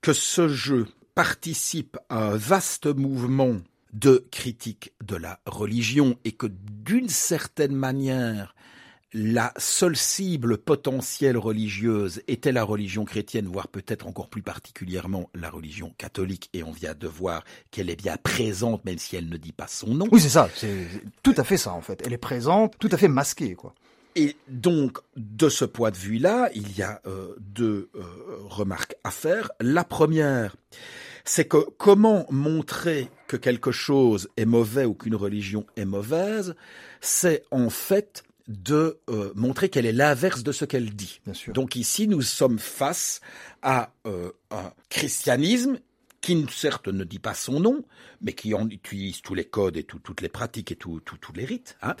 que ce jeu participe à un vaste mouvement de critique de la religion et que d'une certaine manière la seule cible potentielle religieuse était la religion chrétienne, voire peut-être encore plus particulièrement la religion catholique, et on vient de voir qu'elle est bien présente, même si elle ne dit pas son nom. Oui, c'est ça. C'est tout à fait ça, en fait. Elle est présente, tout à fait masquée, quoi. Et donc, de ce point de vue-là, il y a euh, deux euh, remarques à faire. La première, c'est que comment montrer que quelque chose est mauvais ou qu'une religion est mauvaise, c'est en fait de euh, montrer qu'elle est l'inverse de ce qu'elle dit. Bien sûr. Donc ici, nous sommes face à euh, un christianisme qui certes ne dit pas son nom, mais qui en utilise tous les codes et tout- toutes les pratiques et tous les rites, hein,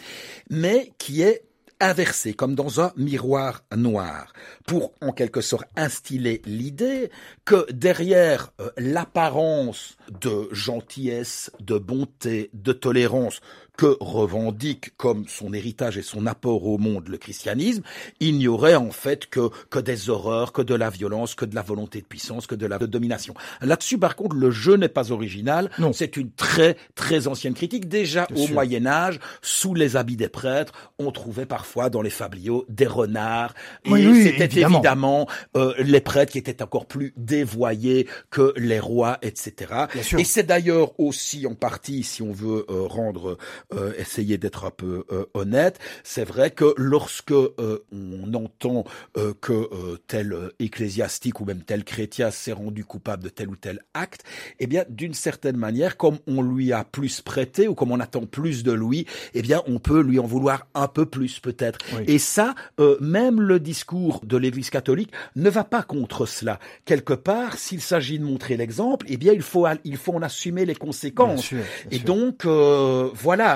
mais qui est inversé comme dans un miroir noir pour en quelque sorte instiller l'idée que derrière euh, l'apparence de gentillesse, de bonté, de tolérance que revendique comme son héritage et son apport au monde le christianisme, il n'y aurait en fait que, que des horreurs, que de la violence, que de la volonté de puissance, que de la de domination. Là-dessus, par contre, le jeu n'est pas original. Non. C'est une très, très ancienne critique. Déjà Bien au sûr. Moyen Âge, sous les habits des prêtres, on trouvait parfois dans les fabliaux des renards. Et Oui, oui, c'était évidemment. évidemment euh, les prêtres qui étaient encore plus dévoyés que les rois, etc. Bien sûr. Et c'est d'ailleurs aussi en partie, si on veut euh, rendre, euh, essayer d'être un peu euh, honnête, c'est vrai que lorsque euh, on entend euh, que euh, tel euh, ecclésiastique ou même tel chrétien s'est rendu coupable de tel ou tel acte, eh bien, d'une certaine manière, comme on lui a plus prêté ou comme on attend plus de lui, eh bien, on peut lui en vouloir un peu plus peut-être. Oui. Et ça, euh, même le discours de l'Église catholique ne va pas contre cela. Quelque part, s'il s'agit de montrer l'exemple, eh bien, il faut, il faut en assumer les Bien conséquences. sûr. bien Et sûr. donc, euh,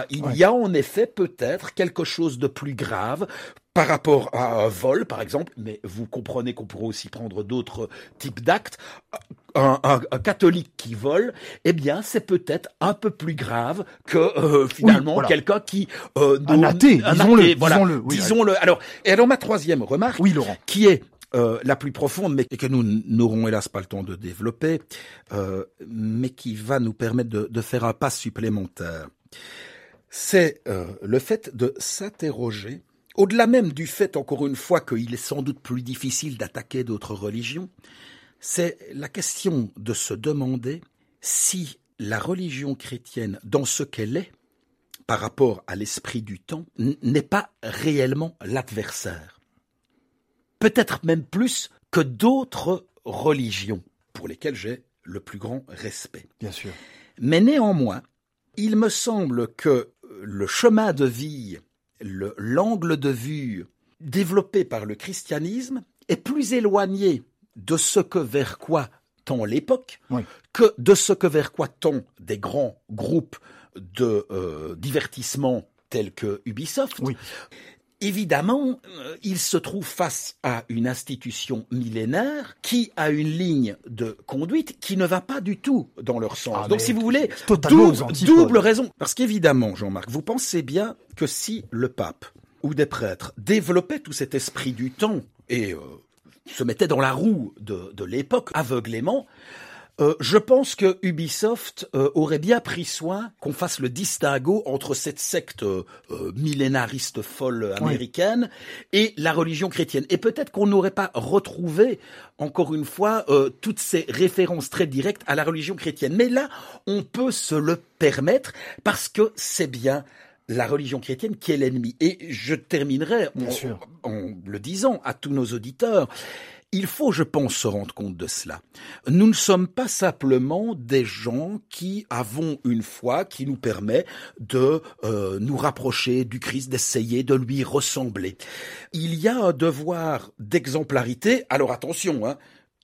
voilà, il Ouais. y a en effet peut-être quelque chose de plus grave par rapport à un vol, par exemple, mais vous comprenez qu'on pourrait aussi prendre d'autres types d'actes. Un, un- un catholique qui vole, eh bien, c'est peut-être un peu plus grave que euh, finalement voilà. quelqu'un qui euh, Un athée, un disons-le, athée, voilà, disons-le, oui. Alors, et alors ma troisième remarque, Oui, Laurent. qui est euh, la plus profonde, mais que nous n'aurons hélas pas le temps de développer, euh, mais qui va nous permettre de, de faire un pas supplémentaire. C'est euh, le fait de s'interroger, au-delà même du fait, encore une fois, qu'il est sans doute plus difficile d'attaquer d'autres religions, c'est la question de se demander si la religion chrétienne, dans ce qu'elle est, par rapport à l'esprit du temps, n'est pas réellement l'adversaire. Peut-être même plus que d'autres religions, pour lesquelles j'ai le plus grand respect. Bien sûr. Mais néanmoins, il me semble que le chemin de vie, le- l'angle de vue développé par le christianisme est plus éloigné de ce que vers quoi tend l'époque Oui. que de ce que vers quoi tend des grands groupes de euh, divertissement tels que Ubisoft. Oui. Évidemment, euh, il se trouve face à une institution millénaire qui a une ligne de conduite qui ne va pas du tout dans leur sens. Ah, Donc, si vous voulez, double, raison. Parce qu'évidemment, Jean-Marc, vous pensez bien que si le pape ou des prêtres développaient tout cet esprit du temps et euh, se mettaient dans la roue de, de l'époque aveuglément, euh, je pense que Ubisoft euh, aurait bien pris soin qu'on fasse le distinguo entre cette secte euh, millénariste folle américaine et la religion chrétienne. Et peut-être qu'on n'aurait pas retrouvé, encore une fois, toutes ces références très directes à la religion chrétienne. Mais là, on peut se le permettre parce que c'est bien la religion chrétienne qui est l'ennemi. Et je terminerai en le disant à tous nos auditeurs, Il faut, je pense, se rendre compte de cela. Nous ne sommes pas simplement des gens qui avons une foi qui nous permet de euh, nous rapprocher du Christ, d'essayer de lui ressembler. Il y a un devoir d'exemplarité. Alors attention, hein,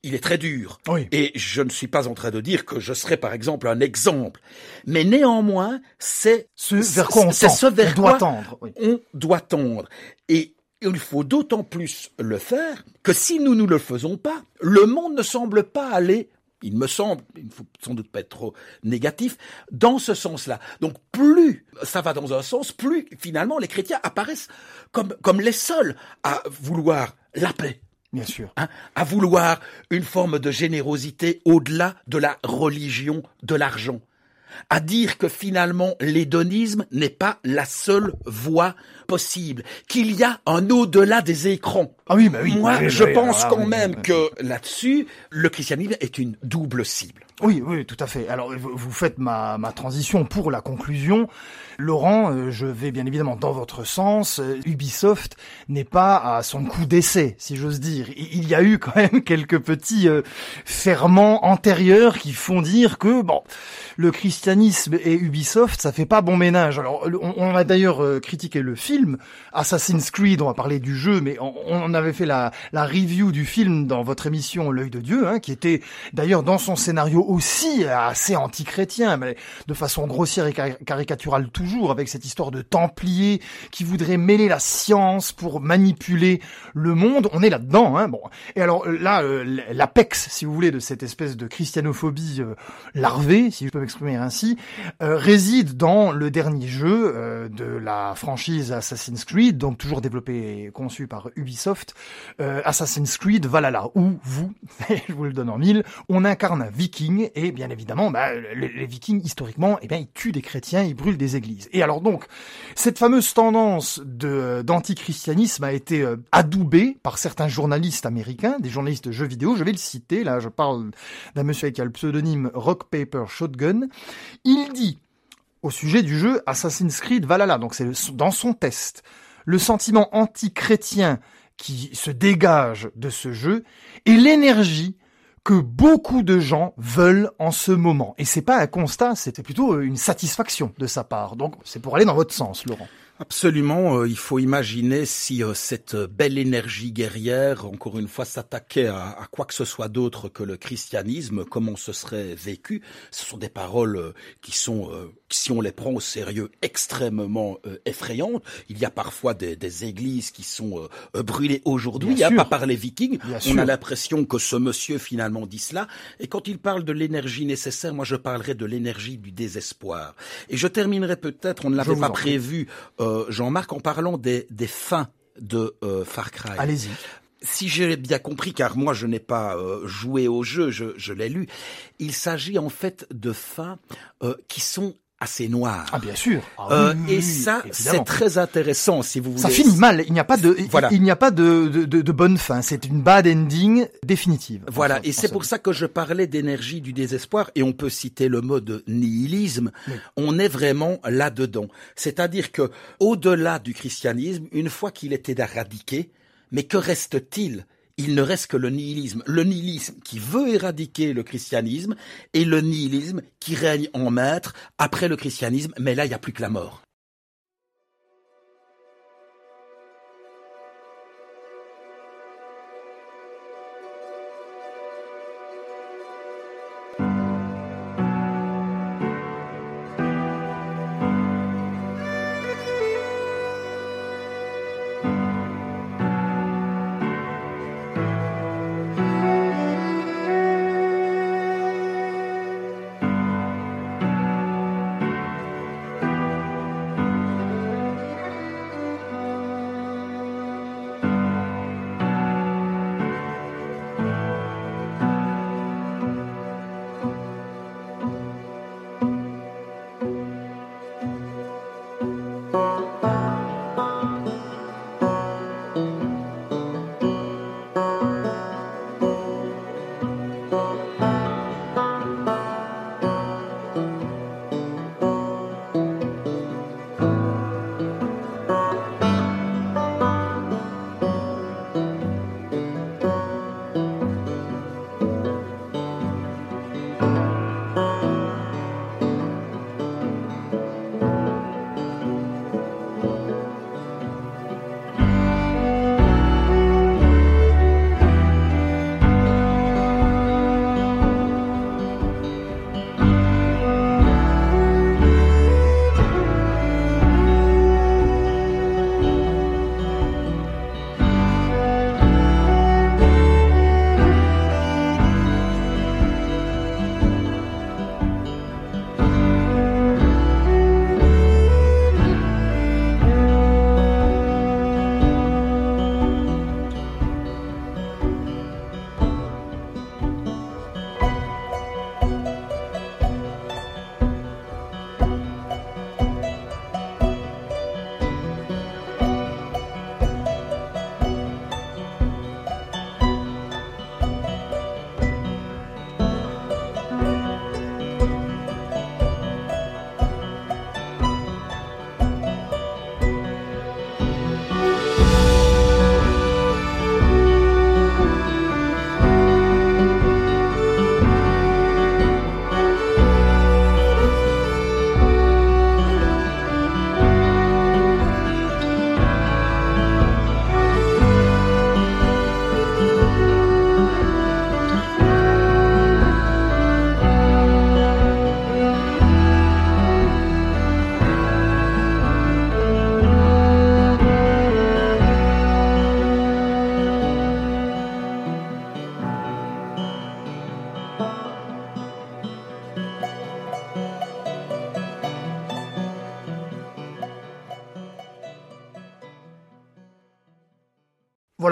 il est très dur. Oui. Et je ne suis pas en train de dire que je serais par exemple un exemple. Mais néanmoins, c'est Ce vers quoi on ce vers on doit tendre. Oui. on doit tendre. Et il faut d'autant plus le faire que si nous ne le faisons pas, le monde ne semble pas aller, il me semble, il ne faut sans doute pas être trop négatif, dans ce sens-là. Donc plus ça va dans un sens, plus finalement les chrétiens apparaissent comme, comme les seuls à vouloir la paix. Bien sûr. hein, à vouloir une forme de générosité au-delà de la religion de l'argent, à dire que finalement l'hédonisme n'est pas la seule voie possible, qu'il y a un au-delà des écrans. Ah oui, bah oui. Moi, Oui, je oui, pense là, quand même que là-dessus, le christianisme est une double cible. Oui, oui, tout à fait. Alors, vous faites ma, ma transition pour la conclusion. Laurent, euh, je vais bien évidemment dans votre sens. Euh, Ubisoft n'est pas à son coup d'essai, si j'ose dire. Il y a eu quand même quelques petits euh, ferments antérieurs qui font dire que, bon, le christianisme et Ubisoft, ça fait pas bon ménage. Alors, on, a d'ailleurs critiqué le film Assassin's Creed, on va parler du jeu, mais on, on avait fait la, la review du film dans votre émission L'œil de Dieu, hein, qui était d'ailleurs dans son scénario aussi assez anti-chrétien, mais de façon grossière et cari- caricaturale toujours, avec cette histoire de Templiers qui voudraient mêler la science pour manipuler le monde. On est là-dedans, hein. Bon. Et alors euh, là, euh, l'apex, si vous voulez, de cette espèce de christianophobie euh, larvée, si je peux m'exprimer ainsi, euh, réside dans le dernier jeu de la franchise Assassin's Creed, donc toujours développé et conçu par Ubisoft, euh, Assassin's Creed Valhalla, où vous, je vous le donne en mille, on incarne un viking, et bien évidemment, bah, les, les vikings, historiquement, eh bien, ils tuent des chrétiens, ils brûlent des églises. Et alors donc, cette fameuse tendance de d'antichristianisme a été euh, adoubée par certains journalistes américains, des journalistes de jeux vidéo, je vais le citer, là je parle d'un monsieur qui a le pseudonyme Rock Paper Shotgun, il dit au sujet du jeu Assassin's Creed Valhalla, donc c'est dans son test, le sentiment anti-chrétien qui se dégage de ce jeu et l'énergie que beaucoup de gens veulent en ce moment. Et c'est pas un constat, c'était plutôt euh, une satisfaction de sa part. Donc c'est pour aller dans votre sens, Laurent. Absolument, euh, il faut imaginer si euh, cette belle énergie guerrière, encore une fois, s'attaquait à, à quoi que ce soit d'autre que le christianisme, comment ce serait vécu. Ce sont des paroles qui sont, si on les prend au sérieux, extrêmement euh, effrayantes. Il y a parfois des, des églises qui sont euh, euh, brûlées aujourd'hui, hein, pas par les vikings. Bien on sûr. a l'impression que ce monsieur finalement dit cela. Et quand il parle de l'énergie nécessaire, moi je parlerai de l'énergie du désespoir. Et je terminerai peut-être, on ne l'avait pas prévu, euh, Jean-Marc, en parlant des, des fins de Far Cry. Allez-y. Si j'ai bien compris, car moi je n'ai pas euh, joué au jeu, je, je l'ai lu, il s'agit en fait de fins euh, qui sont assez noires. Ah bien sûr. Ah, Euh, oui, et ça, c'est très intéressant si vous voulez. Ça finit mal. Il n'y a pas de, Voilà. il n'y a pas de, de, de- bonne fin. C'est une bad ending définitive. Voilà, et c'est pour ça que je parlais d'énergie du désespoir, et on peut citer le mot de nihilisme. Oui. On est vraiment là-dedans. C'est-à-dire que, au-delà du christianisme, une fois qu'il était éradiqué, mais que reste-t-il? Il ne reste que le nihilisme. Le nihilisme qui veut éradiquer le christianisme et le nihilisme qui règne en maître après le christianisme, mais là, il n'y a plus que la mort.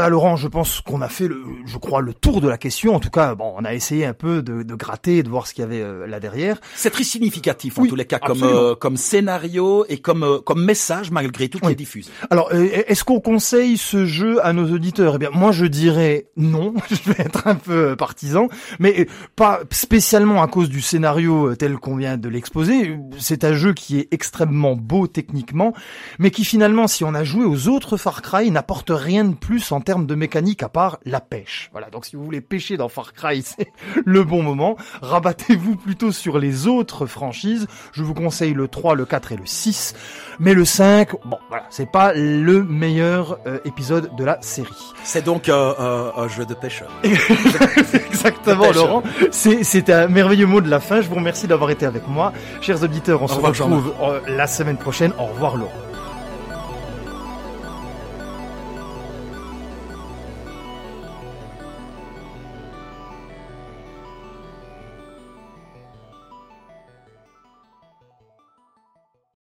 Voilà Laurent, je pense qu'on a fait, le, je crois, le tour de la question. En tout cas, bon, on a essayé un peu de, de gratter, de voir ce qu'il y avait euh, là derrière. C'est très significatif en Oui, tous les cas comme euh, comme scénario et comme euh, comme message malgré tout qui Oui. est diffusé. Alors, euh, est-ce qu'on conseille ce jeu à nos auditeurs? Eh bien, moi, je dirais non. je vais être un peu euh, partisan, mais euh, pas spécialement à cause du scénario tel qu'on vient de l'exposer. C'est un jeu qui est extrêmement beau techniquement, mais qui finalement, si on a joué aux autres Far Cry, n'apporte rien de plus en termes de mécanique à part la pêche. Voilà. Donc, si vous voulez pêcher dans Far Cry, c'est le bon moment. Rabattez-vous plutôt sur les autres franchises. Je vous conseille le 3, le 4 et le 6. Mais le 5, bon, voilà, c'est pas le meilleur euh, épisode de la série. C'est donc euh, euh, un jeu de pêcheur. Exactement, Pêche. Laurent. C'est, c'est un merveilleux mot de la fin. Je vous remercie d'avoir été avec moi. Chers auditeurs, on se revoir, retrouve euh, la semaine prochaine. Au revoir, Laurent.